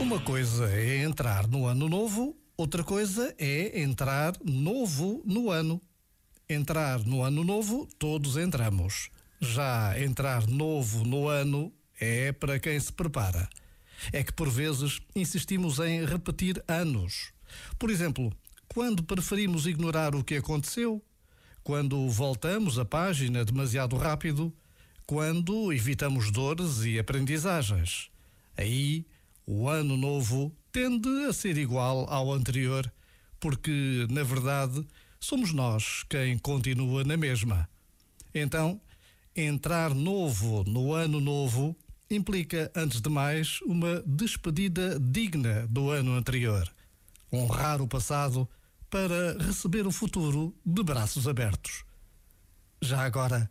Uma coisa é entrar no ano novo, outra coisa é entrar novo no ano. Entrar no ano novo, todos entramos. Já entrar novo no ano é para quem se prepara. É que por vezes insistimos em repetir anos. Por exemplo, quando preferimos ignorar o que aconteceu, quando voltamos a página demasiado rápido, quando evitamos dores e aprendizagens. Aí, o ano novo tende a ser igual ao anterior, porque, na verdade, somos nós quem continua na mesma. Então, entrar novo no ano novo implica, antes de mais, uma despedida digna do ano anterior. Honrar o passado para receber o futuro de braços abertos. Já agora,